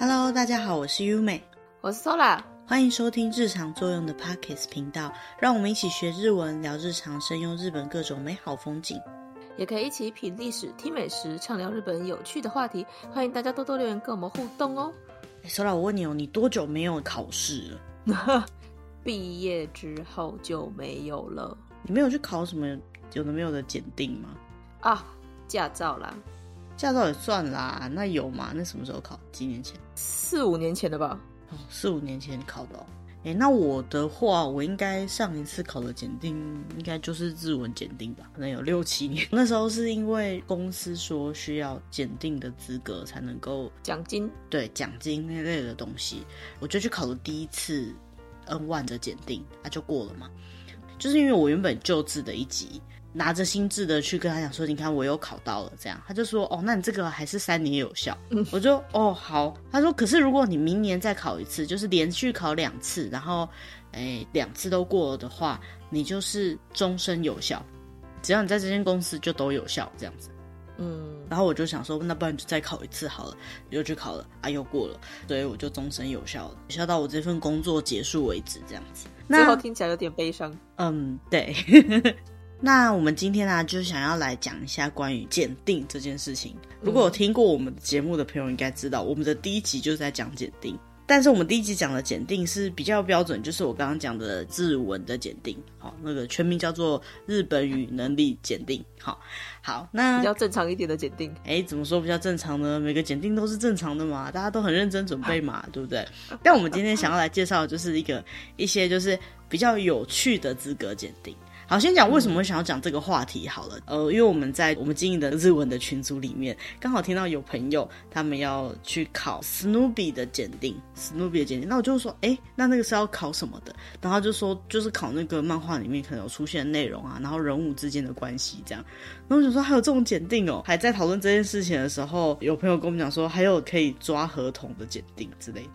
Hello，大家好，我是优美，我是 Sola，欢迎收听日常作用的 Podcast 频道，让我们一起学日文，聊日常，深用日本各种美好风景，也可以一起品历史、听美食，畅聊日本有趣的话题。欢迎大家多多留言跟我们互动哦。欸，Sola，我问你哦，你多久没有考试了？毕业之后就没有了。你没有去考什么有的没有的检定吗？啊，驾照啦。驾照也算啦，那有吗？那什么时候考？几年前？四五年前的吧。哦，四五年前考的哦。哎，那我的话，我应该上一次考的检定，应该就是日文检定吧？可能有六七年。那时候是因为公司说需要检定的资格才能够奖金，对，奖金那类的东西，我就去考了第一次 N1 的检定，那、啊、就过了嘛。就是因为我原本就制的一级。拿着心智的去跟他讲说，你看我又考到了，这样他就说，哦，那你这个还是三年有效。嗯、我就哦好，他说可是如果你明年再考一次，就是连续考两次，然后诶两次都过了的话，你就是终身有效，只要你在这间公司就都有效这样子。嗯，然后我就想说，那不然就再考一次好了，又去考了，啊又过了，所以我就终身有效了，有效到我这份工作结束为止这样子。那最后听起来有点悲伤。嗯，对。那我们今天呢、啊，就想要来讲一下关于鉴定这件事情。如果有听过我们节目的朋友，应该知道我们的第一集就是在讲鉴定。但是我们第一集讲的检定是比较标准，就是我刚刚讲的日文的检定，好，那个全名叫做日本语能力检定。好，好，那比较正常一点的检定。哎，怎么说比较正常呢？每个检定都是正常的嘛，大家都很认真准备嘛，对不对？但我们今天想要来介绍的就是一个一些就是比较有趣的资格检定。好，先讲为什么会想要讲这个话题好了。呃，因为我们在我们经营的日文的群组里面，刚好听到有朋友他们要去考 Snoopy 的检定，Snoopy 的检定，那我就说，哎，那那个是要考什么的？然后他就说，就是考那个漫画里面可能有出现的内容啊，然后人物之间的关系这样。然后我就说，还有这种检定哦，还在讨论这件事情的时候，有朋友跟我们讲说，还有可以抓合同的检定之类的。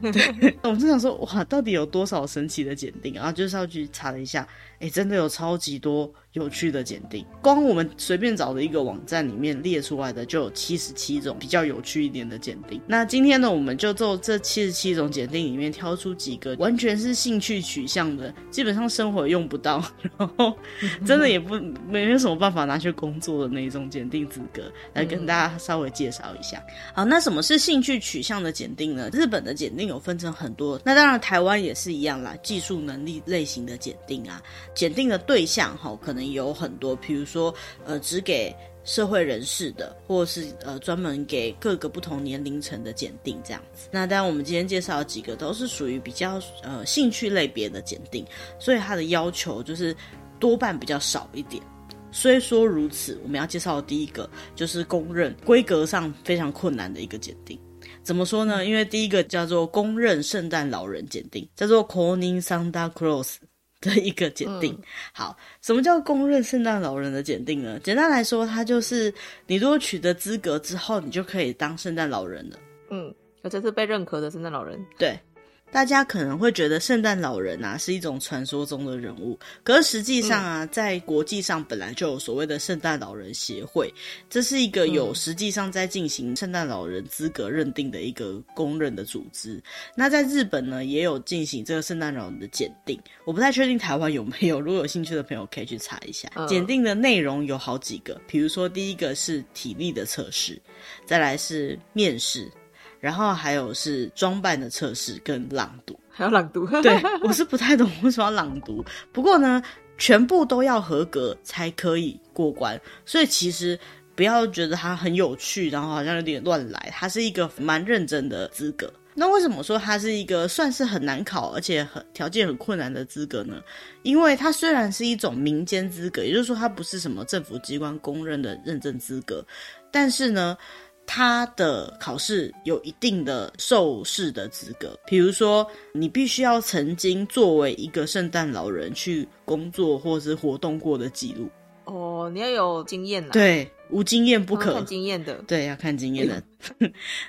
对，我就想说，哇，到底有多少神奇的检定？然后就是要去查了一下，哎，真的有超级多。有趣的检定，光我们随便找的一个网站里面列出来的就有七十七种比较有趣一点的检定。那今天呢，我们就做这七十七种检定里面挑出几个完全是兴趣取向的，基本上生活用不到，然后真的也不没有什么办法拿去工作的那种检定资格，来跟大家稍微介绍一下。好，那什么是兴趣取向的检定呢？日本的检定有分成很多，那当然台湾也是一样啦，技术能力类型的检定啊，检定的对象哈可能。有很多，比如说，呃，只给社会人士的，或者是呃，专门给各个不同年龄层的检定这样子。那当然，我们今天介绍几个都是属于比较呃兴趣类别的检定，所以它的要求就是多半比较少一点。虽说如此，我们要介绍的第一个就是公认规格上非常困难的一个检定。怎么说呢？因为第一个叫做公认圣诞老人检定，叫做 CONING Santa Claus。的一个检定，嗯、好，什么叫公认圣诞老人的检定呢？简单来说，它就是你如果取得资格之后，你就可以当圣诞老人了。嗯，而且是被认可的圣诞老人。对。大家可能会觉得圣诞老人啊是一种传说中的人物，可是实际上啊，在国际上本来就有所谓的圣诞老人协会，这是一个有实际上在进行圣诞老人资格认定的一个公认的组织。那在日本呢，也有进行这个圣诞老人的检定，我不太确定台湾有没有，如果有兴趣的朋友可以去查一下。检定的内容有好几个，比如说第一个是体力的测试，再来是面试。然后还有是装扮的测试跟朗读，还要朗读。对，我是不太懂为什么要朗读，不过呢，全部都要合格才可以过关。所以其实不要觉得它很有趣，然后好像有点乱来，它是一个蛮认真的资格。那为什么说它是一个算是很难考，而且很条件很困难的资格呢？因为它虽然是一种民间资格，也就是说它不是什么政府机关公认的认证资格，但是呢。他的考试有一定的受试的资格，比如说你必须要曾经作为一个圣诞老人去工作或是活动过的记录。哦，你要有经验啦。对，无经验不可。看经验的。对，要看经验的。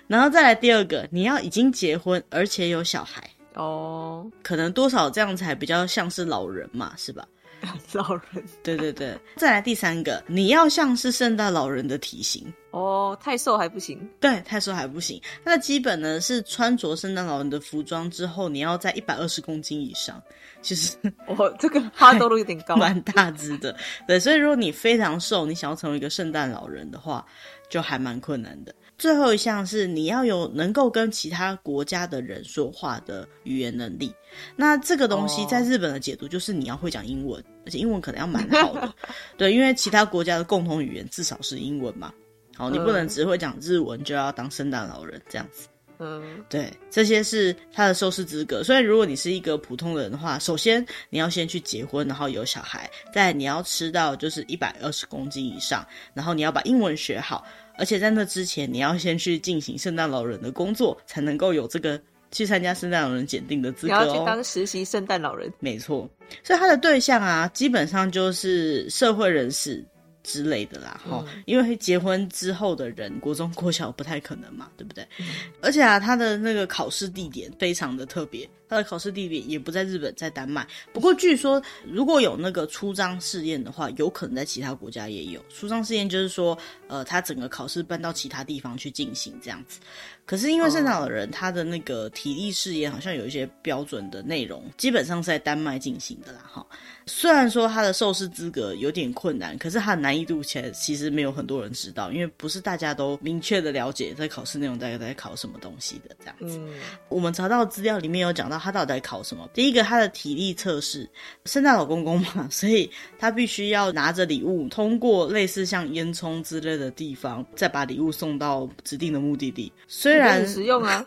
然后再来第二个，你要已经结婚而且有小孩。哦，可能多少这样才比较像是老人嘛，是吧？老人。对对对，再来第三个，你要像是圣诞老人的体型哦，太瘦还不行。对，太瘦还不行。那基本呢是穿着圣诞老人的服装之后，你要在一百二十公斤以上。其实我，这个哈多度有点高，蛮大只的。对，所以如果你非常瘦，你想要成为一个圣诞老人的话，就还蛮困难的。最后一项是你要有能够跟其他国家的人说话的语言能力。那这个东西在日本的解读就是你要会讲英文，哦、而且英文可能要蛮好的。对，因为其他国家的共同语言至少是英文嘛。好，你不能只会讲日文就要当圣诞老人这样子。嗯，对，这些是他的受试资格。所以如果你是一个普通人的话，首先你要先去结婚，然后有小孩，再你要吃到就是一百二十公斤以上，然后你要把英文学好。而且在那之前，你要先去进行圣诞老人的工作，才能够有这个去参加圣诞老人检定的资格哦。你要去当实习圣诞老人，没错。所以他的对象啊，基本上就是社会人士之类的啦，哈、嗯。因为结婚之后的人，国中、国小不太可能嘛，对不对？嗯、而且啊，他的那个考试地点非常的特别。他的考试地点也不在日本，在丹麦。不过据说，如果有那个出章试验的话，有可能在其他国家也有出章试验，就是说，呃，他整个考试搬到其他地方去进行这样子。可是因为圣诞老人他的那个体力试验好像有一些标准的内容，基本上是在丹麦进行的啦。哈，虽然说他的受试资格有点困难，可是他的难易度其实其实没有很多人知道，因为不是大家都明确的了解在考试内容大概在考什么东西的这样子。嗯，我们查到资料里面有讲到。他到底在考什么？第一个，他的体力测试，圣诞老公公嘛，所以他必须要拿着礼物，通过类似像烟囱之类的地方，再把礼物送到指定的目的地。虽然很实用啊，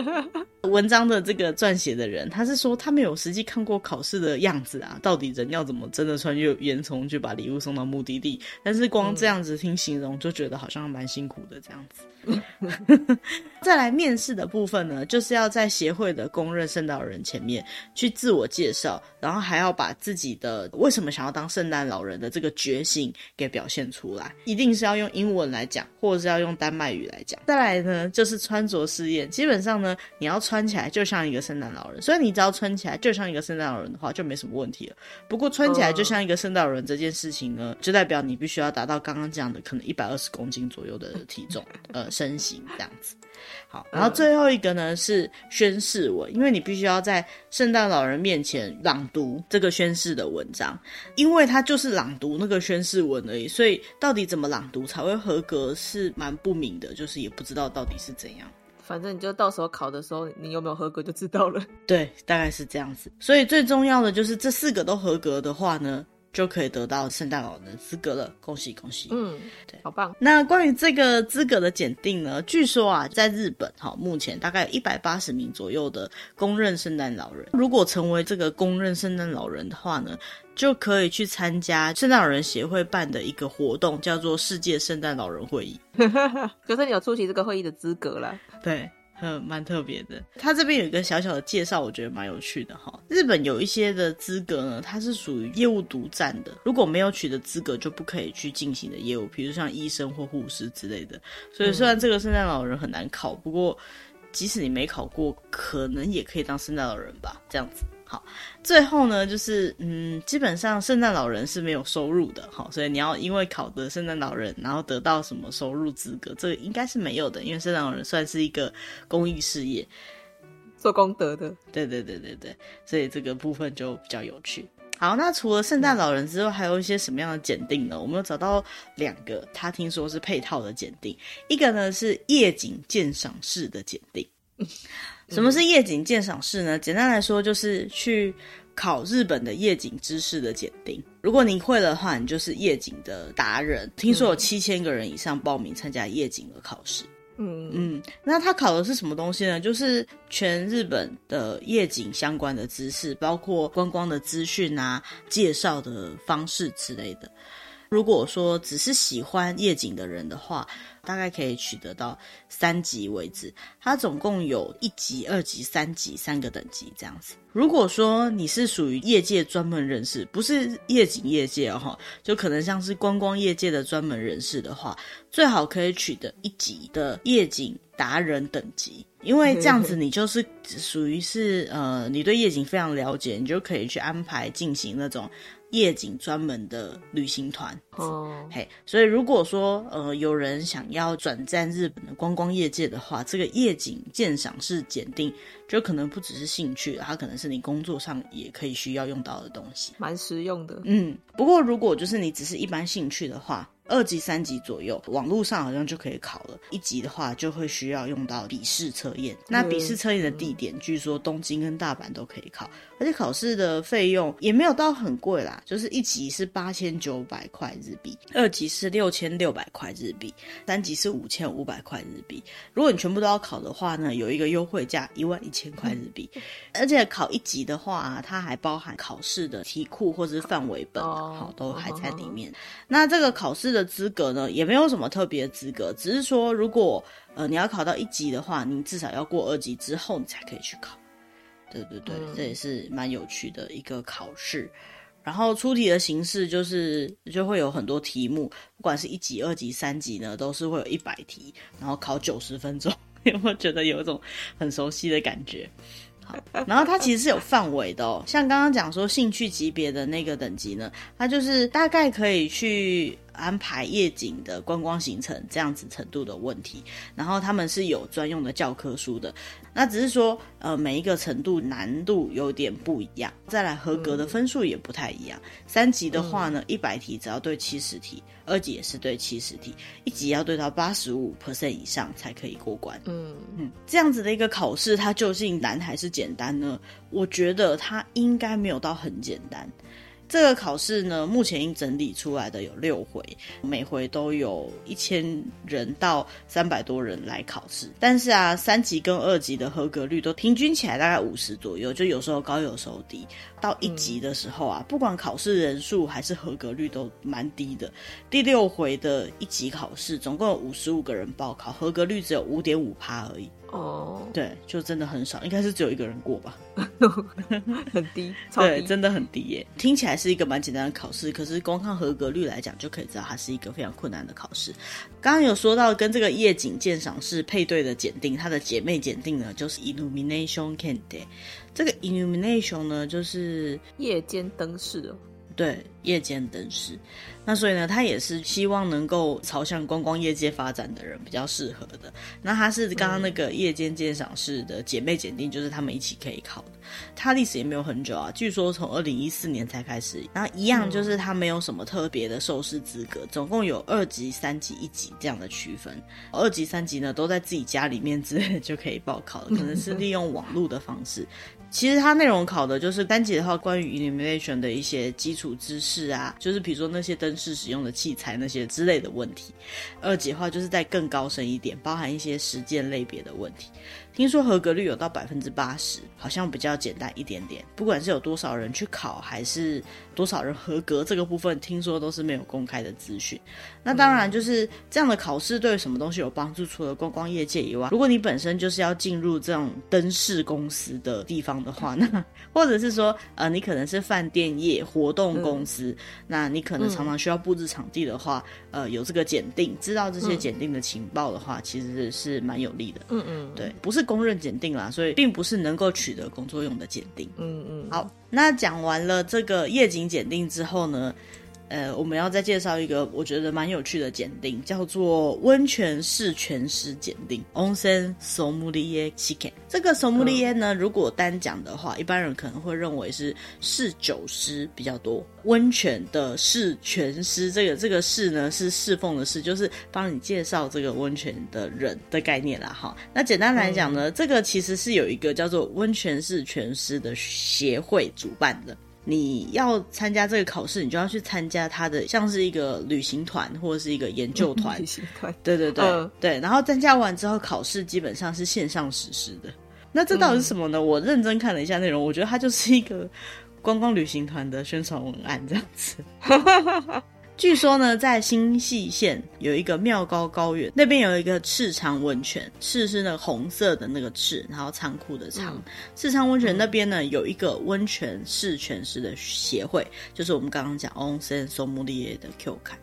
文章的这个撰写的人，他是说他没有实际看过考试的样子啊，到底人要怎么真的穿越烟囱去把礼物送到目的地？但是光这样子听形容，就觉得好像蛮辛苦的这样子。再来面试的部分呢，就是要在协会的公认圣诞老人前面去自我介绍，然后还要把自己的为什么想要当圣诞老人的这个决心给表现出来，一定是要用英文来讲，或者是要用丹麦语来讲。再来呢，就是穿着试验，基本上呢，你要穿起来就像一个圣诞老人，所以你只要穿起来就像一个圣诞老人的话，就没什么问题了。不过穿起来就像一个圣诞老人这件事情呢，就代表你必须要达到刚刚讲的可能一百二十公斤左右的体重，呃。身形这样子，好，然后最后一个呢是宣誓文，因为你必须要在圣诞老人面前朗读这个宣誓的文章，因为他就是朗读那个宣誓文而已，所以到底怎么朗读才会合格是蛮不明的，就是也不知道到底是怎样。反正你就到时候考的时候，你有没有合格就知道了。对，大概是这样子。所以最重要的就是这四个都合格的话呢，就可以得到圣诞老人的资格了，恭喜恭喜！嗯，对，好棒。那关于这个资格的检定呢？据说啊，在日本，哈，目前大概有一百八十名左右的公认圣诞老人。如果成为这个公认圣诞老人的话呢，就可以去参加圣诞老人协会办的一个活动，叫做世界圣诞老人会议。可是你有出席这个会议的资格了。对。嗯，蛮特别的。他这边有一个小小的介绍，我觉得蛮有趣的哈。日本有一些的资格呢，它是属于业务独占的，如果没有取得资格，就不可以去进行的业务，比如像医生或护士之类的。所以虽然这个圣诞老人很难考，不过即使你没考过，可能也可以当圣诞老人吧，这样子。好，最后呢，就是嗯，基本上圣诞老人是没有收入的，好，所以你要因为考得圣诞老人，然后得到什么收入资格，这个应该是没有的，因为圣诞老人算是一个公益事业，做功德的，对对对对对，所以这个部分就比较有趣。好，那除了圣诞老人之外，还有一些什么样的检定呢？我们有找到两个，他听说是配套的检定，一个呢是夜景鉴赏式的检定。什么是夜景鉴赏室呢？简单来说，就是去考日本的夜景知识的检定。如果你会的话，你就是夜景的达人。听说有七千个人以上报名参加夜景的考试。嗯嗯，那他考的是什么东西呢？就是全日本的夜景相关的知识，包括观光的资讯啊、介绍的方式之类的。如果说只是喜欢夜景的人的话，大概可以取得到三级为止，它总共有一级、二级、三级三个等级这样子。如果说你是属于业界专门人士，不是夜景业界哦，就可能像是观光业界的专门人士的话，最好可以取得一级的夜景达人等级，因为这样子 你就是属于是呃，你对夜景非常了解，你就可以去安排进行那种。夜景专门的旅行团哦，嘿，所以如果说呃有人想要转战日本的观光业界的话，这个夜景鉴赏是检定就可能不只是兴趣，它可能是你工作上也可以需要用到的东西，蛮实用的。嗯，不过如果就是你只是一般兴趣的话。二级、三级左右，网络上好像就可以考了。一级的话，就会需要用到笔试测验。那笔试测验的地点，据说东京跟大阪都可以考，而且考试的费用也没有到很贵啦，就是一级是八千九百块日币，二级是六千六百块日币，三级是五千五百块日币。如果你全部都要考的话呢，有一个优惠价一万一千块日币。而且考一级的话，它还包含考试的题库或者是范围本，好，都还在里面。那这个考试的资格呢，也没有什么特别的资格，只是说如果呃你要考到一级的话，你至少要过二级之后，你才可以去考。对对对，嗯、这也是蛮有趣的一个考试。然后出题的形式就是就会有很多题目，不管是一级、二级、三级呢，都是会有一百题，然后考九十分钟。有没有觉得有一种很熟悉的感觉？好，然后它其实是有范围的哦，像刚刚讲说兴趣级别的那个等级呢，它就是大概可以去安排夜景的观光行程这样子程度的问题，然后他们是有专用的教科书的，那只是说呃每一个程度难度有点不一样，再来合格的分数也不太一样。三级的话呢，一百题只要对七十题，二级也是对七十题，一级要对到八十五 percent 以上才可以过关。嗯嗯，这样子的一个考试，它究竟难还是简单呢？我觉得它应该没有到很简单。这个考试呢，目前已经整理出来的有六回，每回都有一千人到三百多人来考试。但是啊，三级跟二级的合格率都平均起来大概五十左右，就有时候高，有时候低。到一级的时候啊，不管考试人数还是合格率都蛮低的。第六回的一级考试，总共有五十五个人报考，合格率只有五点五趴而已。哦，oh. 对，就真的很少，应该是只有一个人过吧，很低，超低，对，真的很低耶。听起来是一个蛮简单的考试，可是光看合格率来讲，就可以知道它是一个非常困难的考试。刚刚有说到跟这个夜景鉴赏式配对的检定，它的姐妹检定呢，就是 Illumination Kente。这个 Illumination 呢，就是夜间灯饰。对，夜间灯饰，那所以呢，他也是希望能够朝向观光业界发展的人比较适合的。那他是刚刚那个夜间鉴赏室的姐妹检定，就是他们一起可以考的。他历史也没有很久啊，据说从二零一四年才开始。然后一样就是他没有什么特别的受试资格，总共有二级、三级、一级这样的区分。二级、三级呢，都在自己家里面之类的就可以报考了，可能是利用网络的方式。其实它内容考的就是单级的话，关于 illumination 的一些基础知识啊，就是比如说那些灯饰使用的器材那些之类的问题。二级的话就是再更高深一点，包含一些实践类别的问题。听说合格率有到百分之八十，好像比较简单一点点。不管是有多少人去考，还是多少人合格，这个部分听说都是没有公开的资讯。那当然，就是这样的考试对什么东西有帮助？除了观光业界以外，如果你本身就是要进入这种灯饰公司的地方的话，那 或者是说，呃，你可能是饭店业、活动公司，嗯、那你可能常常需要布置场地的话，呃，有这个检定，知道这些检定的情报的话，其实是蛮有利的。嗯嗯，对，不是。公认检定啦，所以并不是能够取得工作用的检定。嗯嗯，好，那讲完了这个夜景检定之后呢，呃，我们要再介绍一个我觉得蛮有趣的检定，叫做温泉式全师检定 （Onsen Sommelier Shiken）。这个 Sommelier 呢，如果单讲的话，一般人可能会认为是侍酒师比较多。温泉的试全师，这个这个侍呢是侍奉的侍，就是帮你介绍这个温泉的人的概念啦。哈，那简单来讲呢，这个其实是有一个叫做温泉式全师的协会主办的。你要参加这个考试，你就要去参加他的，像是一个旅行团或者是一个研究团。旅行团，对对对、嗯、对。然后参加完之后，考试基本上是线上实施的。那这到底是什么呢？嗯、我认真看了一下内容，我觉得它就是一个观光旅行团的宣传文案这样子。据说呢，在新潟县有一个妙高高原，那边有一个赤仓温泉，赤是那个红色的那个赤，然后仓库的仓。嗯、赤仓温泉那边呢，有一个温泉试泉师的协会，就是我们刚刚讲 Onsen Sommelier 的 Kyokai。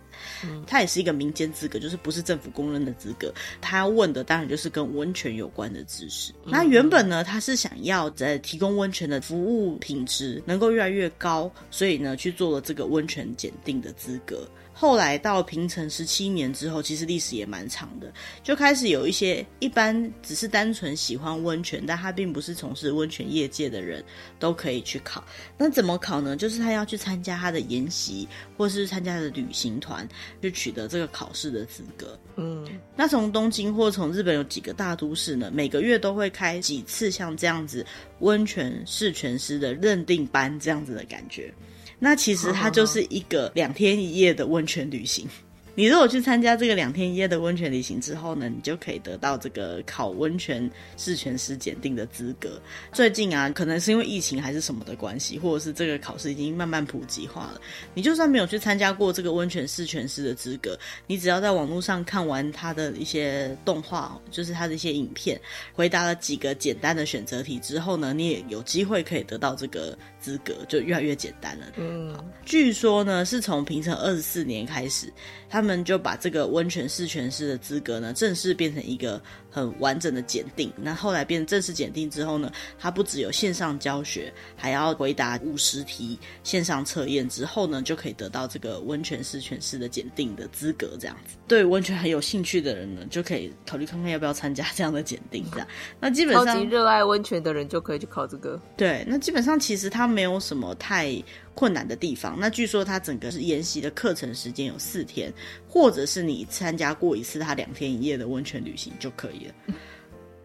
嗯，它也是一个民间资格，就是不是政府公认的资格。他要问的当然就是跟温泉有关的知识。嗯、那原本呢，他是想要在提供温泉的服务品质能够越来越高，所以呢去做了这个温泉检定的资格。后来到平成十七年之后，其实历史也蛮长的，就开始有一些一般只是单纯喜欢温泉，但他并不是从事温泉业界的人都可以去考。那怎么考呢？就是他要去参加他的研习，或是参加他的旅行团，去取得这个考试的资格。嗯，那从东京或从日本有几个大都市呢，每个月都会开几次像这样子温泉试泉师的认定班，这样子的感觉。那其实它就是一个两天一夜的温泉旅行。你如果去参加这个两天一夜的温泉旅行之后呢，你就可以得到这个考温泉试全师检定的资格。最近啊，可能是因为疫情还是什么的关系，或者是这个考试已经慢慢普及化了。你就算没有去参加过这个温泉试全师的资格，你只要在网络上看完他的一些动画，就是他的一些影片，回答了几个简单的选择题之后呢，你也有机会可以得到这个资格，就越来越简单了。嗯，据说呢，是从平成二十四年开始，他们。就把这个温泉试泉师的资格呢，正式变成一个很完整的检定。那后来变正式检定之后呢，它不只有线上教学，还要回答五十题线上测验之后呢，就可以得到这个温泉试泉师的检定的资格。这样子，对温泉很有兴趣的人呢，就可以考虑看看要不要参加这样的检定。这样，那基本上超级热爱温泉的人就可以去考这个。对，那基本上其实它没有什么太困难的地方。那据说它整个是研习的课程时间有四天，或者是你参加过一次它两天一夜的温泉旅行就可以了。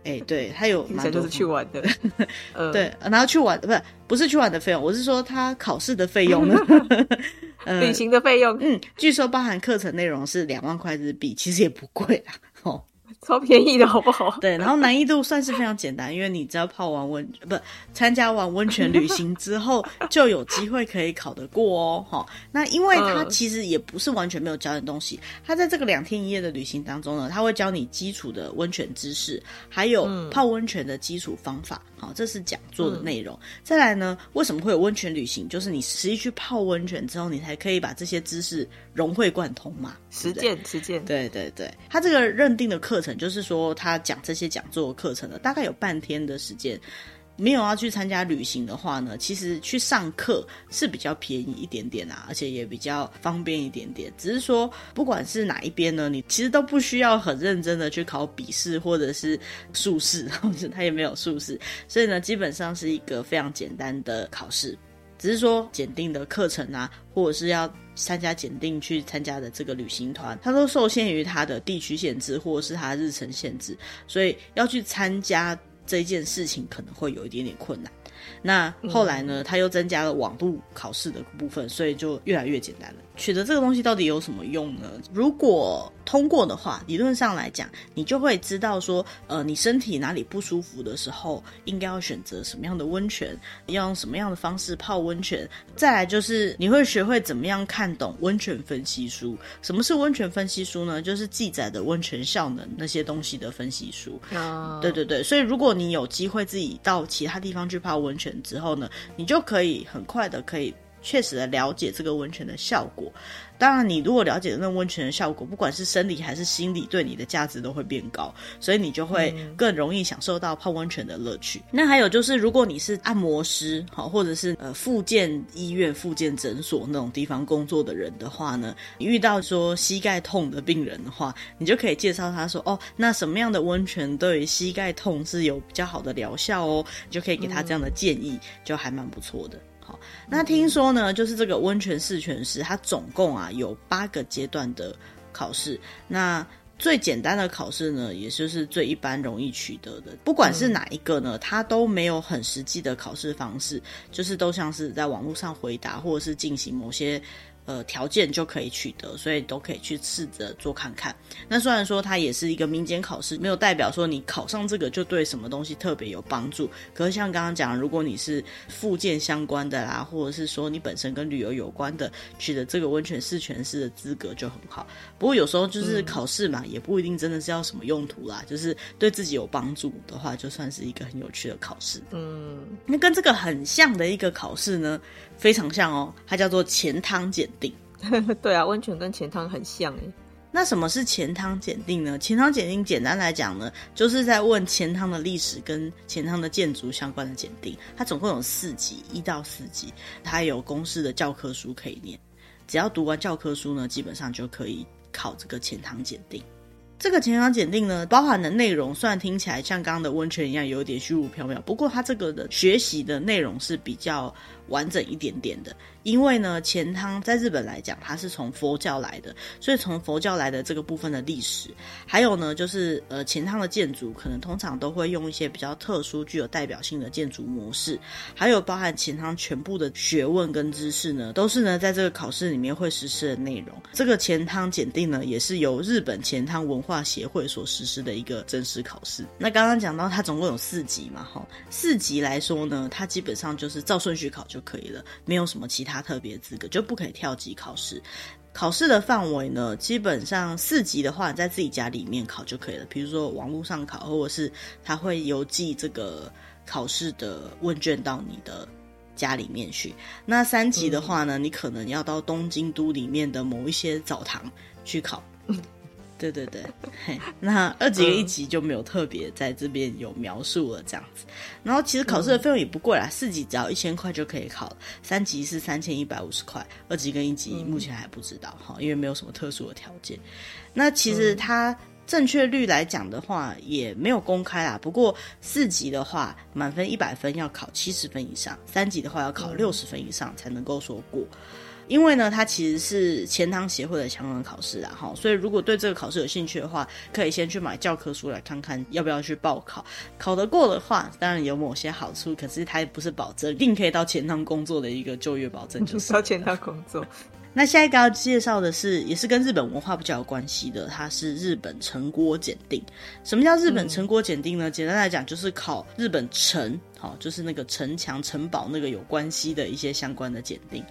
哎、欸，对，它有蛮多是去玩的，对，然后去玩不是不是去玩的费用，我是说它考试的费用呢，旅行的费用，嗯，据说包含课程内容是两万块日币，其实也不贵啊，哦。超便宜的好不好？对，然后难易度算是非常简单，因为你只要泡完温，不参加完温泉旅行之后，就有机会可以考得过哦。哈，那因为它其实也不是完全没有教你东西，它在这个两天一夜的旅行当中呢，它会教你基础的温泉知识，还有泡温泉的基础方法。好，这是讲座的内容。再来呢，为什么会有温泉旅行？就是你实际去泡温泉之后，你才可以把这些知识融会贯通嘛。实践，实践。对对对，它这个认定的课程。就是说，他讲这些讲座课程的大概有半天的时间，没有要去参加旅行的话呢，其实去上课是比较便宜一点点啊，而且也比较方便一点点。只是说，不管是哪一边呢，你其实都不需要很认真的去考笔试或者是术试，或者他也没有术试，所以呢，基本上是一个非常简单的考试。只是说，检定的课程啊，或者是要参加检定去参加的这个旅行团，它都受限于它的地区限制或者是它日程限制，所以要去参加这件事情可能会有一点点困难。那后来呢，他又增加了网路考试的部分，所以就越来越简单了。取得这个东西到底有什么用呢？如果通过的话，理论上来讲，你就会知道说，呃，你身体哪里不舒服的时候，应该要选择什么样的温泉，要用什么样的方式泡温泉。再来就是你会学会怎么样看懂温泉分析书。什么是温泉分析书呢？就是记载的温泉效能那些东西的分析书。Oh. 对对对，所以如果你有机会自己到其他地方去泡温泉之后呢，你就可以很快的可以。确实的了解这个温泉的效果，当然你如果了解那温泉的效果，不管是生理还是心理，对你的价值都会变高，所以你就会更容易享受到泡温泉的乐趣。嗯、那还有就是，如果你是按摩师，好，或者是呃复健医院、复健诊所那种地方工作的人的话呢，你遇到说膝盖痛的病人的话，你就可以介绍他说，哦，那什么样的温泉对于膝盖痛是有比较好的疗效哦，你就可以给他这样的建议，嗯、就还蛮不错的。好，那听说呢，就是这个温泉四全师，它总共啊有八个阶段的考试。那最简单的考试呢，也就是最一般容易取得的。不管是哪一个呢，它都没有很实际的考试方式，就是都像是在网络上回答，或者是进行某些。呃，条件就可以取得，所以都可以去试着做看看。那虽然说它也是一个民间考试，没有代表说你考上这个就对什么东西特别有帮助。可是像刚刚讲，如果你是附件相关的啦，或者是说你本身跟旅游有关的，取得这个温泉试全师的资格就很好。不过有时候就是考试嘛，嗯、也不一定真的是要什么用途啦，就是对自己有帮助的话，就算是一个很有趣的考试。嗯，那跟这个很像的一个考试呢，非常像哦，它叫做钱汤检定。对啊，温泉跟钱汤很像诶。那什么是钱汤检定呢？钱汤检定简单来讲呢，就是在问钱汤的历史跟钱汤的建筑相关的检定。它总共有四级，一到四级，它有公式的教科书可以念。只要读完教科书呢，基本上就可以考这个钱汤检定。这个钱汤检定呢，包含的内容虽然听起来像刚刚的温泉一样，有点虚无缥缈，不过它这个的学习的内容是比较完整一点点的。因为呢，钱汤在日本来讲，它是从佛教来的，所以从佛教来的这个部分的历史，还有呢，就是呃，钱汤的建筑可能通常都会用一些比较特殊、具有代表性的建筑模式，还有包含钱汤全部的学问跟知识呢，都是呢在这个考试里面会实施的内容。这个钱汤检定呢，也是由日本钱汤文化协会所实施的一个真实考试。那刚刚讲到它总共有四级嘛，哈，四级来说呢，它基本上就是照顺序考就可以了，没有什么其他。他特别资格就不可以跳级考试，考试的范围呢，基本上四级的话，在自己家里面考就可以了。比如说网络上考，或者是他会邮寄这个考试的问卷到你的家里面去。那三级的话呢，嗯、你可能要到东京都里面的某一些澡堂去考。对对对，嘿，那二级跟一级就没有特别在这边有描述了这样子。然后其实考试的费用也不贵啦，四级只要一千块就可以考了，三级是三千一百五十块，二级跟一级目前还不知道哈，因为没有什么特殊的条件。那其实它正确率来讲的话也没有公开啦，不过四级的话满分一百分要考七十分以上，三级的话要考六十分以上才能够说过。因为呢，它其实是钱塘协会的相关考试啦，哈，所以如果对这个考试有兴趣的话，可以先去买教科书来看看，要不要去报考。考得过的话，当然有某些好处，可是它也不是保证，一定可以到钱塘工作的一个就业保证，就是到钱汤工作。那下一个要介绍的是，也是跟日本文化比较有关系的，它是日本城郭检定。什么叫日本城郭检定呢？嗯、简单来讲，就是考日本城。哦，就是那个城墙、城堡那个有关系的一些相关的鉴定。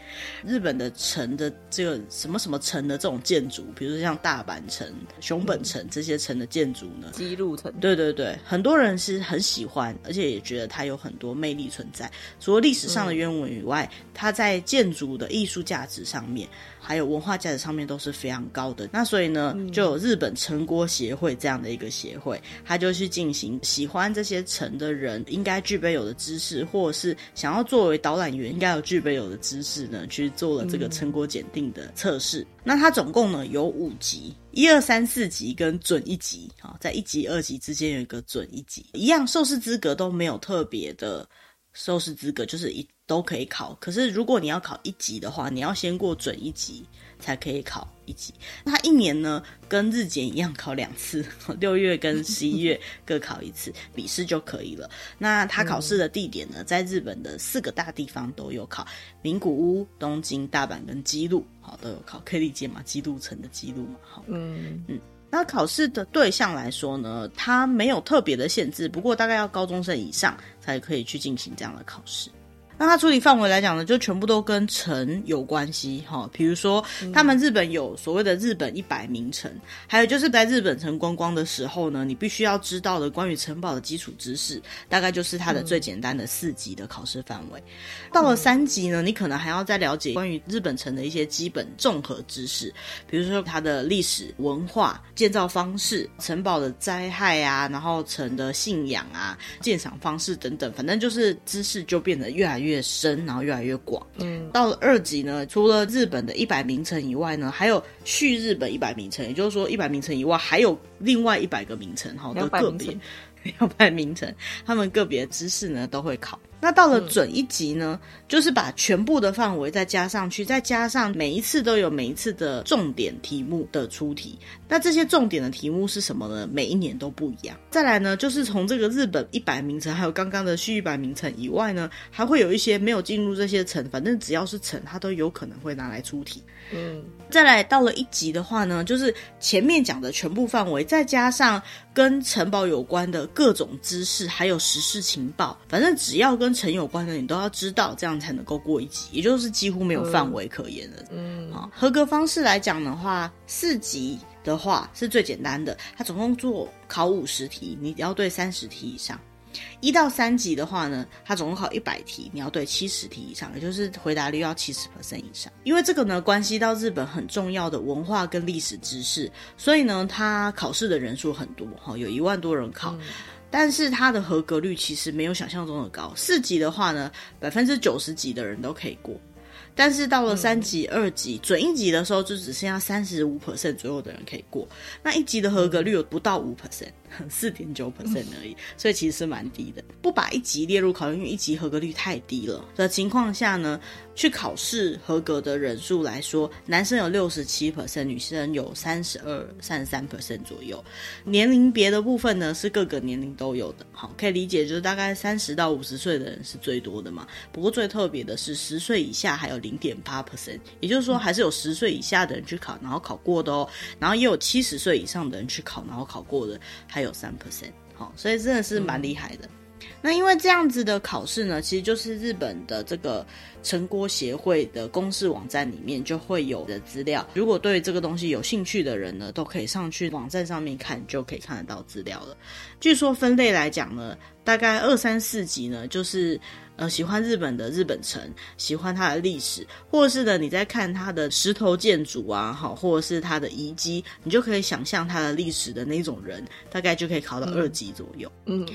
日本的城的这个什么什么城的这种建筑，比如说像大阪城、熊本城这些城的建筑呢，姬路城。对对对，很多人是很喜欢，而且也觉得它有很多魅力存在。除了历史上的渊源以外，嗯、它在建筑的艺术价值上面，还有文化价值上面都是非常高的。那所以呢，就有日本城郭协会这样的一个协会，他就去进行喜欢这些城的人应该具备有的知识，或者是想要作为导览员应该有具备有的知识呢，去做了这个城郭检定的测试。嗯、那它总共呢有五级，一二三四级跟准一级啊，在一级二级之间有一个准一级，一样受试资格都没有特别的受试资格，就是一都可以考。可是如果你要考一级的话，你要先过准一级。才可以考一级。那他一年呢，跟日检一样考两次，六月跟十一月各考一次，笔试就可以了。那他考试的地点呢，在日本的四个大地方都有考：名古屋、东京、大阪跟姬路，好都有考。可以理解吗？姬路城的姬路嘛，好。嗯嗯。那考试的对象来说呢，它没有特别的限制，不过大概要高中生以上才可以去进行这样的考试。那它处理范围来讲呢，就全部都跟城有关系哈。比如说，他们日本有所谓的日本一百名城，还有就是在日本城观光的时候呢，你必须要知道的关于城堡的基础知识，大概就是它的最简单的四级的考试范围。到了三级呢，你可能还要再了解关于日本城的一些基本综合知识，比如说它的历史文化、建造方式、城堡的灾害啊，然后城的信仰啊、鉴赏方式等等，反正就是知识就变得越来越越深，然后越来越广。嗯，到了二级呢，除了日本的一百名城以外呢，还有续日本一百名城，也就是说一百名城以外还有另外一百个名城，哈，的个别 两百名城，他们个别知识呢都会考。那到了准一级呢，嗯、就是把全部的范围再加上去，再加上每一次都有每一次的重点题目的出题。那这些重点的题目是什么呢？每一年都不一样。再来呢，就是从这个日本一百名城，还有刚刚的续一百名城以外呢，还会有一些没有进入这些城，反正只要是城，它都有可能会拿来出题。嗯，再来到了一级的话呢，就是前面讲的全部范围，再加上跟城堡有关的各种知识，还有时事情报，反正只要跟城有关的，你都要知道，这样才能够过一级，也就是几乎没有范围可言了。嗯，好，合格方式来讲的话，四级的话是最简单的，它总共做考五十题，你要对三十题以上。一到三级的话呢，它总共考一百题，你要对七十题以上，也就是回答率要七十 percent 以上。因为这个呢，关系到日本很重要的文化跟历史知识，所以呢，它考试的人数很多，哈，有一万多人考。嗯但是它的合格率其实没有想象中的高，四级的话呢，百分之九十几的人都可以过。但是到了三级、嗯、二级、准一级的时候，就只剩下三十五 percent 左右的人可以过。那一级的合格率有不到五 percent，四点九 percent 而已，所以其实是蛮低的。不把一级列入考虑，因为一级合格率太低了的情况下呢，去考试合格的人数来说，男生有六十七 percent，女生有三十二、三十三 percent 左右。年龄别的部分呢，是各个年龄都有的。好，可以理解就是大概三十到五十岁的人是最多的嘛。不过最特别的是十岁以下还有。零点八 percent，也就是说，还是有十岁以下的人去考，然后考过的哦。然后也有七十岁以上的人去考，然后考过的还有三 percent。好，所以真的是蛮厉害的。嗯。那因为这样子的考试呢，其实就是日本的这个城郭协会的公示网站里面就会有的资料。如果对这个东西有兴趣的人呢，都可以上去网站上面看，就可以看得到资料了。据说分类来讲呢，大概二三四级呢，就是。呃，喜欢日本的日本城，喜欢它的历史，或者是呢，你在看它的石头建筑啊，好，或者是它的遗迹，你就可以想象它的历史的那种人，大概就可以考到二级左右。嗯。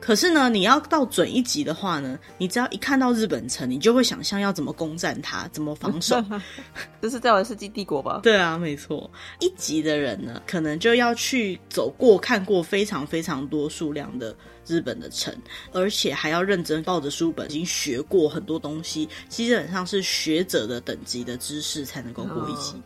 嗯可是呢，你要到准一级的话呢，你只要一看到日本城，你就会想象要怎么攻占它，怎么防守。这是在玩《世纪帝国》吧？对啊，没错。一级的人呢，可能就要去走过、看过非常非常多数量的日本的城，而且还要认真抱着书本，已经学过很多东西，基本上是学者的等级的知识才能够过一级。哦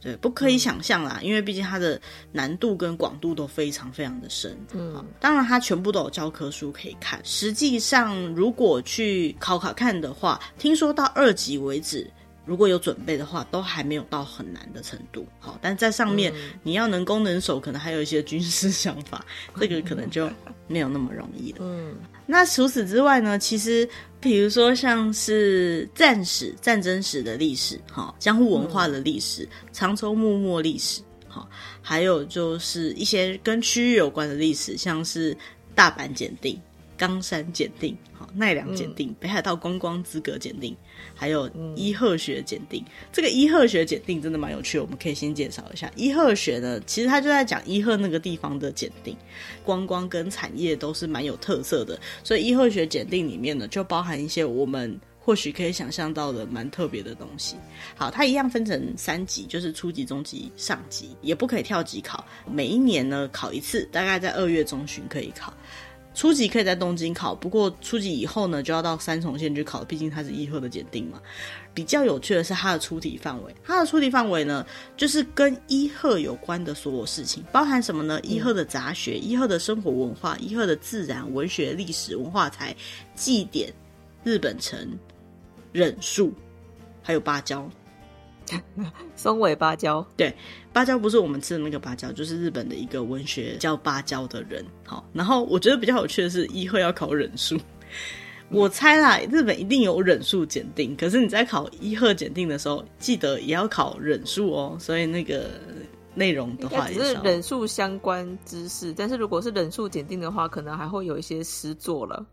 对，不可以想象啦，因为毕竟它的难度跟广度都非常非常的深。嗯，当然它全部都有教科书可以看。实际上，如果去考考看的话，听说到二级为止，如果有准备的话，都还没有到很难的程度。好，但在上面你要能攻能守，可能还有一些军事想法，这个可能就没有那么容易了。嗯。那除此之外呢？其实，比如说像是战史、战争史的历史，哈，江户文化的历史，嗯、长州幕末历史，哈，还有就是一些跟区域有关的历史，像是大阪检定、冈山检定。奈良检定、嗯、北海道观光资格检定，还有伊贺学检定。嗯、这个伊贺学检定真的蛮有趣的，我们可以先介绍一下。伊贺学呢，其实他就在讲伊贺那个地方的检定，观光跟产业都是蛮有特色的。所以伊贺学检定里面呢，就包含一些我们或许可以想象到的蛮特别的东西。好，它一样分成三级，就是初级、中级、上级，也不可以跳级考。每一年呢考一次，大概在二月中旬可以考。初级可以在东京考，不过初级以后呢，就要到三重县去考，毕竟它是伊贺的检定嘛。比较有趣的是它的出题范围，它的出题范围呢，就是跟伊贺有关的所有事情，包含什么呢？伊贺的杂学、伊贺的生活文化、伊贺的自然、文学、历史、文化财、祭典、日本城、忍术，还有芭蕉。松尾芭蕉，对，芭蕉不是我们吃的那个芭蕉，就是日本的一个文学叫芭蕉的人。好，然后我觉得比较有趣的是，一贺要考忍术。我猜啦，日本一定有忍术检定，可是你在考一贺检定的时候，记得也要考忍术哦。所以那个内容的话，只是忍术相关知识，但是如果是忍术检定的话，可能还会有一些诗作了。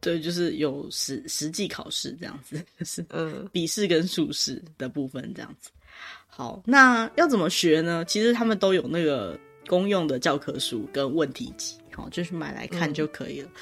对，就是有实实际考试这样子，就是嗯，笔试跟术试的部分这样子。好，那要怎么学呢？其实他们都有那个公用的教科书跟问题集，好，就是买来看就可以了。嗯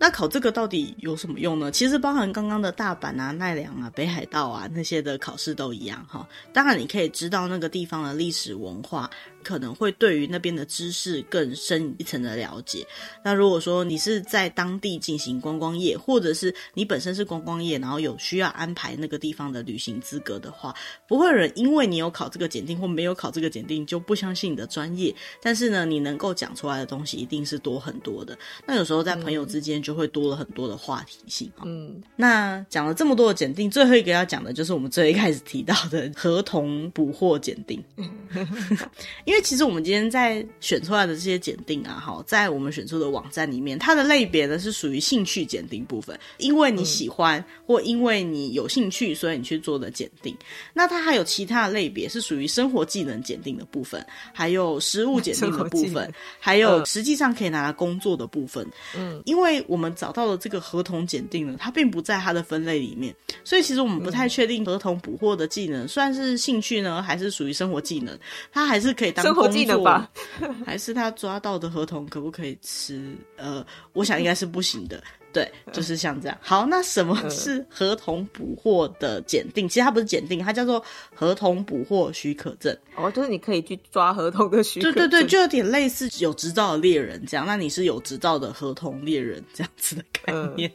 那考这个到底有什么用呢？其实包含刚刚的大阪啊、奈良啊、北海道啊那些的考试都一样哈。当然你可以知道那个地方的历史文化，可能会对于那边的知识更深一层的了解。那如果说你是在当地进行观光业，或者是你本身是观光业，然后有需要安排那个地方的旅行资格的话，不会有人因为你有考这个检定或没有考这个检定就不相信你的专业。但是呢，你能够讲出来的东西一定是多很多的。那有时候在朋友之间就会多了很多的话题性。嗯，那讲了这么多的检定，最后一个要讲的就是我们最一开始提到的 合同捕获检定。因为为其实我们今天在选出来的这些检定啊，哈，在我们选出的网站里面，它的类别呢是属于兴趣检定部分，因为你喜欢、嗯、或因为你有兴趣，所以你去做的检定。那它还有其他的类别是属于生活技能检定的部分，还有实物检定的部分，还有实际上可以拿来工作的部分。嗯，因为我们找到了这个合同检定呢，它并不在它的分类里面，所以其实我们不太确定合同捕获的技能算是兴趣呢，还是属于生活技能？它还是可以生活技能吧？还是他抓到的合同可不可以吃？呃，我想应该是不行的。对，就是像这样。好，那什么是合同捕获的检定？其实它不是检定，它叫做合同捕获许可证。哦，就是你可以去抓合同的许可证。对对对，就有点类似有执照的猎人这样。那你是有执照的合同猎人这样子的概念。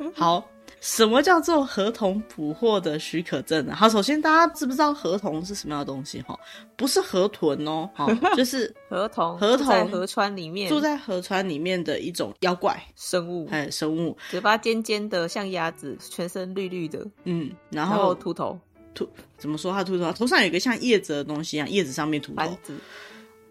嗯、好。什么叫做合同捕获的许可证呢？好，首先大家知不知道合同是什么样的东西？哈，不是河豚哦，好，就是河童。河童在河川里面，住在河川里面的一种妖怪生物，哎，生物，嘴巴尖尖的，像鸭子，全身绿绿的，嗯，然后，然后秃头，秃怎么说？它秃头，头上有一个像叶子的东西一样，叶子上面秃头。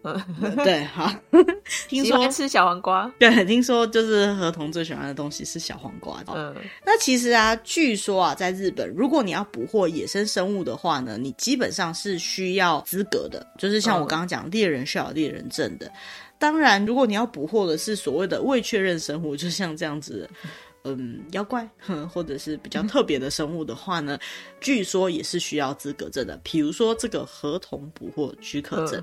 对，好，听说吃小黄瓜。对，听说就是合同最喜欢的东西是小黄瓜。嗯，那其实啊，据说啊，在日本，如果你要捕获野生生物的话呢，你基本上是需要资格的，就是像我刚刚讲，猎人需要有猎人证的。当然，如果你要捕获的是所谓的未确认生物，就像这样子，嗯，妖怪，或者是比较特别的生物的话呢，据说也是需要资格证的。比如说这个合同捕获许可证。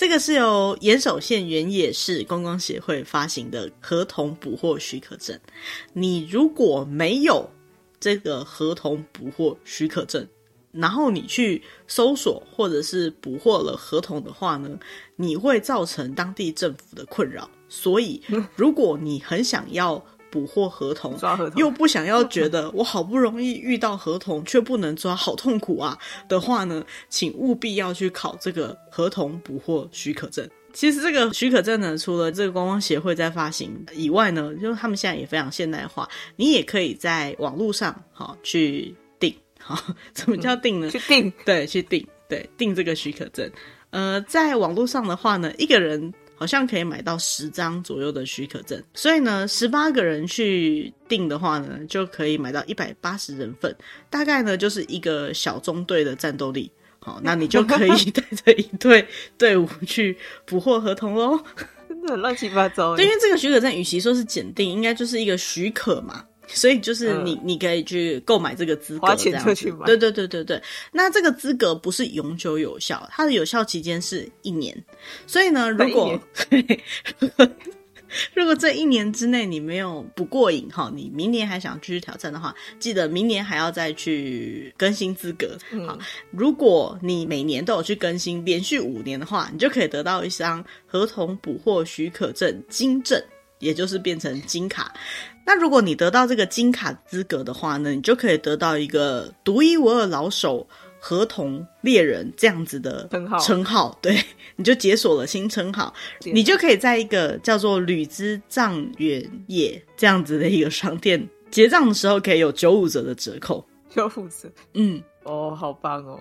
这个是由岩手县原野市观光协会发行的合同捕获许可证。你如果没有这个合同捕获许可证，然后你去搜索或者是捕获了合同的话呢，你会造成当地政府的困扰。所以，如果你很想要，捕获合同，抓合同，又不想要觉得我好不容易遇到合同却不能抓，好痛苦啊的话呢，请务必要去考这个合同捕获许可证。其实这个许可证呢，除了这个观光协会在发行以外呢，就他们现在也非常现代化，你也可以在网络上好去订，好，怎么叫订呢？去订，对，去订，对，订这个许可证。呃，在网络上的话呢，一个人。好像可以买到十张左右的许可证，所以呢，十八个人去订的话呢，就可以买到一百八十人份，大概呢就是一个小中队的战斗力。好，那你就可以 带着一队队伍去捕获合同喽。真的很乱七八糟。对，因为这个许可证，与其说是检定，应该就是一个许可嘛。所以就是你，嗯、你可以去购买这个资格，花钱就去买。对对对对对。那这个资格不是永久有效，它的有效期间是一年。所以呢，如果 如果这一年之内你没有不过瘾哈，你明年还想继续挑战的话，记得明年还要再去更新资格。好，嗯、如果你每年都有去更新，连续五年的话，你就可以得到一张合同捕获许可证金证，也就是变成金卡。那如果你得到这个金卡资格的话呢，你就可以得到一个独一无二老手合同猎人这样子的称号。称号，对，你就解锁了新称号，你就可以在一个叫做旅之藏原野这样子的一个商店结账的时候，可以有九五折的折扣。九五折，嗯，哦，好棒哦。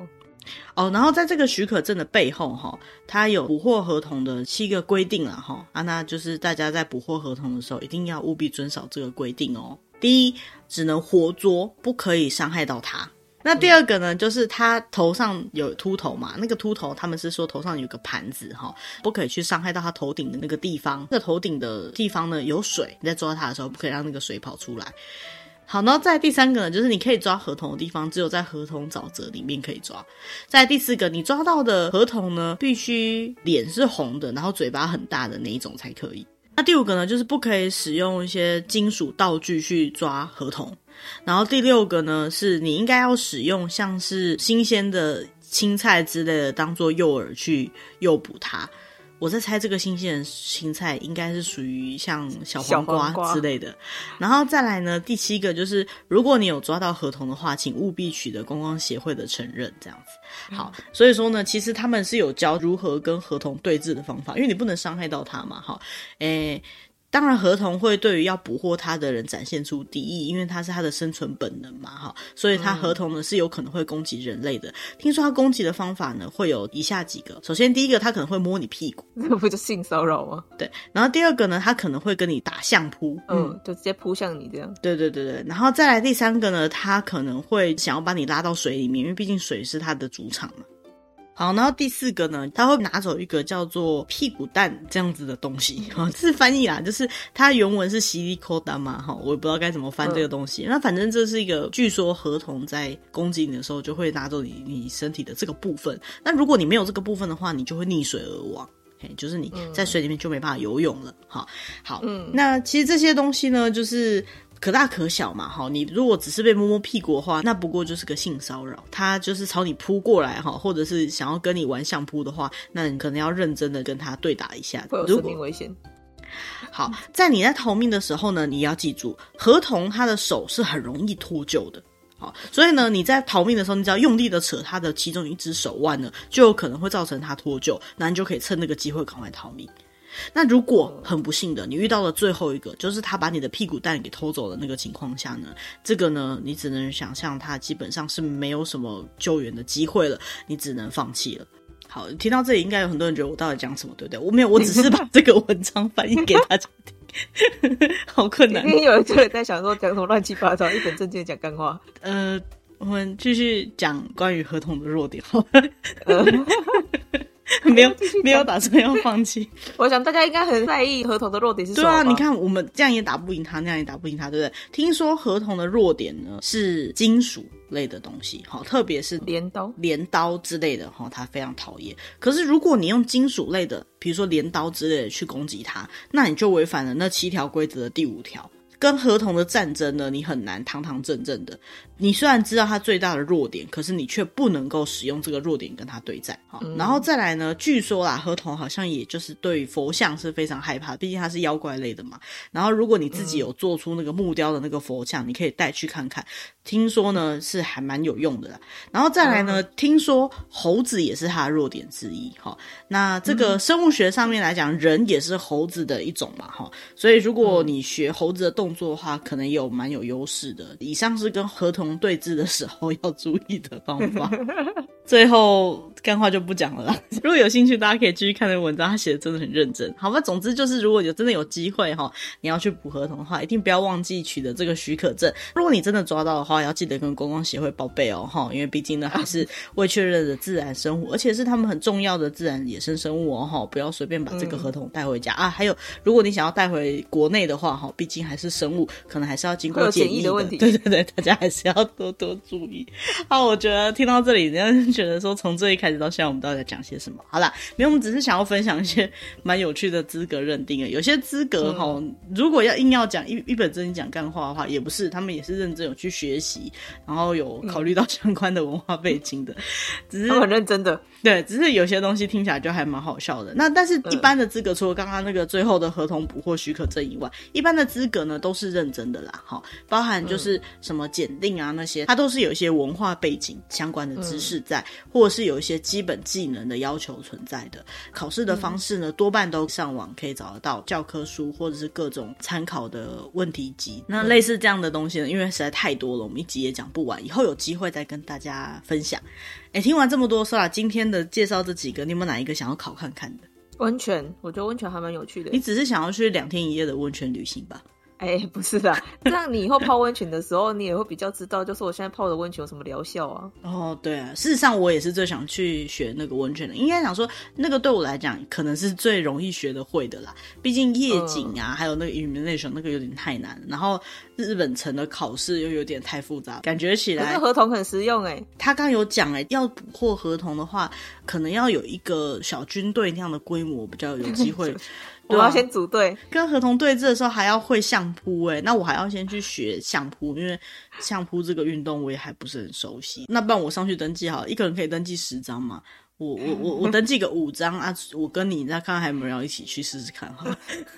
哦，然后在这个许可证的背后，哈，它有捕获合同的七个规定了，哈啊，那就是大家在捕获合同的时候，一定要务必遵守这个规定哦。第一，只能活捉，不可以伤害到它。那第二个呢，就是它头上有秃头嘛，那个秃头他们是说头上有个盘子，哈，不可以去伤害到它头顶的那个地方。那头顶的地方呢，有水，你在抓它的时候，不可以让那个水跑出来。好，然后再第三个呢，就是你可以抓合同的地方，只有在合同沼泽里面可以抓。再第四个，你抓到的合同呢，必须脸是红的，然后嘴巴很大的那一种才可以。那第五个呢，就是不可以使用一些金属道具去抓合同。然后第六个呢，是你应该要使用像是新鲜的青菜之类的，当做诱饵去诱捕它。我在猜这个新鲜的青菜应该是属于像小黄瓜之类的，然后再来呢，第七个就是如果你有抓到合同的话，请务必取得观光协会的承认，这样子。好，所以说呢，其实他们是有教如何跟合同对峙的方法，因为你不能伤害到他嘛。哈，诶，当然，合同会对于要捕获它的人展现出敌意，因为它是它的生存本能嘛，哈，所以它合同呢是有可能会攻击人类的。听说它攻击的方法呢会有以下几个：首先，第一个，它可能会摸你屁股，那 不就性骚扰吗？对。然后第二个呢，它可能会跟你打相扑，嗯，就直接扑向你这样。对对对对。然后再来第三个呢，它可能会想要把你拉到水里面，因为毕竟水是它的主场嘛。好，然后第四个呢，他会拿走一个叫做屁股蛋这样子的东西，哈，这是翻译啦，就是它原文是西里口蛋嘛，哈，我也不知道该怎么翻这个东西。嗯、那反正这是一个，据说河童在攻击你的时候就会拿走你你身体的这个部分。那如果你没有这个部分的话，你就会溺水而亡，嘿，就是你在水里面就没办法游泳了，哈、嗯。好，嗯，那其实这些东西呢，就是。可大可小嘛，哈，你如果只是被摸摸屁股的话，那不过就是个性骚扰。他就是朝你扑过来，哈，或者是想要跟你玩相扑的话，那你可能要认真的跟他对打一下，会有生命危险。好，在你在逃命的时候呢，你要记住，合同他的手是很容易脱臼的，好，所以呢，你在逃命的时候，你只要用力的扯他的其中一只手腕呢，就有可能会造成他脱臼，那你就可以趁那个机会赶快逃命。那如果很不幸的，你遇到了最后一个，就是他把你的屁股蛋给偷走的那个情况下呢，这个呢，你只能想象他基本上是没有什么救援的机会了，你只能放弃了。好，听到这里，应该有很多人觉得我到底讲什么，对不对？我没有，我只是把这个文章翻译给大家听，好困难。因为有人就会在想说，讲什么乱七八糟，一本正经讲干话。呃，我们继续讲关于合同的弱点。好 没有 没有打算要放弃。我想大家应该很在意合同的弱点是什么？对啊，你看我们这样也打不赢他，那样也打不赢他，对不对？听说合同的弱点呢是金属类的东西，好，特别是镰刀、镰刀之类的，哈，他非常讨厌。可是如果你用金属类的，比如说镰刀之类的去攻击他，那你就违反了那七条规则的第五条。跟合同的战争呢，你很难堂堂正正的。你虽然知道他最大的弱点，可是你却不能够使用这个弱点跟他对战。好，嗯、然后再来呢，据说啦，合同好像也就是对佛像是非常害怕，毕竟他是妖怪类的嘛。然后如果你自己有做出那个木雕的那个佛像，嗯、你可以带去看看。听说呢是还蛮有用的啦，然后再来呢，嗯、听说猴子也是它的弱点之一哈。那这个生物学上面来讲，人也是猴子的一种嘛哈。所以如果你学猴子的动工作的话，可能有蛮有优势的。以上是跟合同对峙的时候要注意的方法。最后干话就不讲了啦。如果有兴趣，大家可以继续看那个文章，他写的真的很认真。好吧，总之就是，如果有真的有机会哈，你要去补合同的话，一定不要忘记取得这个许可证。如果你真的抓到的话，要记得跟观光协会报备哦哈，因为毕竟呢还是未确认的自然生物，而且是他们很重要的自然野生生物哦哈，不要随便把这个合同带回家、嗯、啊。还有，如果你想要带回国内的话哈，毕竟还是生物，可能还是要经过检疫的。问题。对对对，大家还是要多多注意。好，我觉得听到这里，人家觉得说从这一开始到现在，我们到底在讲些什么？好啦，没有，我们只是想要分享一些 蛮有趣的资格认定的。有些资格哈，嗯、如果要硬要讲一一本正经讲干话的话，也不是，他们也是认真有去学习，然后有考虑到 相关的文化背景的。嗯、只是很认真的，对，只是有些东西听起来就还蛮好笑的。那但是一般的资格，除了刚刚那个最后的合同捕获许可证以外，一般的资格呢都是认真的啦。哈，包含就是什么检定啊那些，它都是有一些文化背景相关的知识在，嗯、或者是有一些。基本技能的要求存在的考试的方式呢，多半都上网可以找得到教科书或者是各种参考的问题集。那类似这样的东西呢，因为实在太多了，我们一集也讲不完，以后有机会再跟大家分享。哎，听完这么多，说啦，今天的介绍这几个，你有没有哪一个想要考看看的？温泉，我觉得温泉还蛮有趣的。你只是想要去两天一夜的温泉旅行吧？哎、欸，不是的，这样你以后泡温泉的时候，你也会比较知道，就是我现在泡的温泉有什么疗效啊？哦，对啊，事实上我也是最想去学那个温泉的，应该想说那个对我来讲可能是最容易学得会的啦。毕竟夜景啊，嗯、还有那个 illumination 那个有点太难，然后日本城的考试又有点太复杂，感觉起来。那河童很实用哎、欸，他刚有讲哎，要捕获合同的话，可能要有一个小军队那样的规模，比较有机会。我要先组队，跟合同对峙的时候还要会相扑哎，那我还要先去学相扑，因为相扑这个运动我也还不是很熟悉。那不然我上去登记好了，一个人可以登记十张嘛？我我我我登记个五张啊！我跟你再看看还有没有人要一起去试试看哈。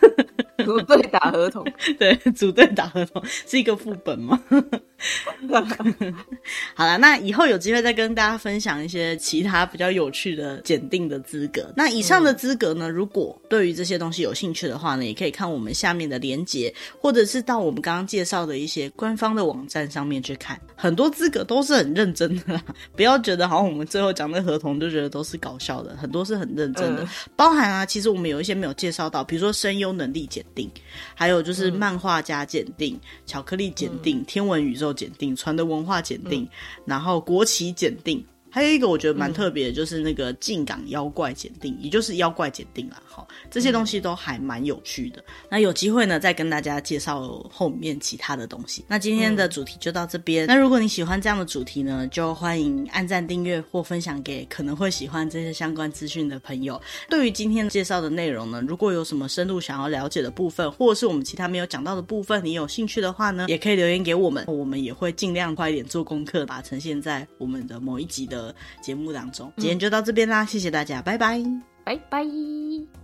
组队打合同，对，组队打合同是一个副本吗？好了，那以后有机会再跟大家分享一些其他比较有趣的检定的资格。那以上的资格呢，如果对于这些东西有兴趣的话呢，也可以看我们下面的连结，或者是到我们刚刚介绍的一些官方的网站上面去看。很多资格都是很认真的啦，不要觉得好像我们最后讲的合同就觉得都是搞笑的，很多是很认真的。包含啊，其实我们有一些没有介绍到，比如说声优能力检定，还有就是漫画家检定、巧克力检定、天文宇宙。检定、船的文化检定，嗯、然后国旗检定。还有一个我觉得蛮特别的，就是那个进港妖怪检定，嗯、也就是妖怪检定啦。好，这些东西都还蛮有趣的。嗯、那有机会呢，再跟大家介绍后面其他的东西。那今天的主题就到这边。嗯、那如果你喜欢这样的主题呢，就欢迎按赞、订阅或分享给可能会喜欢这些相关资讯的朋友。对于今天介绍的内容呢，如果有什么深入想要了解的部分，或者是我们其他没有讲到的部分，你有兴趣的话呢，也可以留言给我们，我们也会尽量快一点做功课，把它呈现在我们的某一集的节目当中，今天就到这边啦，谢谢大家，拜拜，拜拜。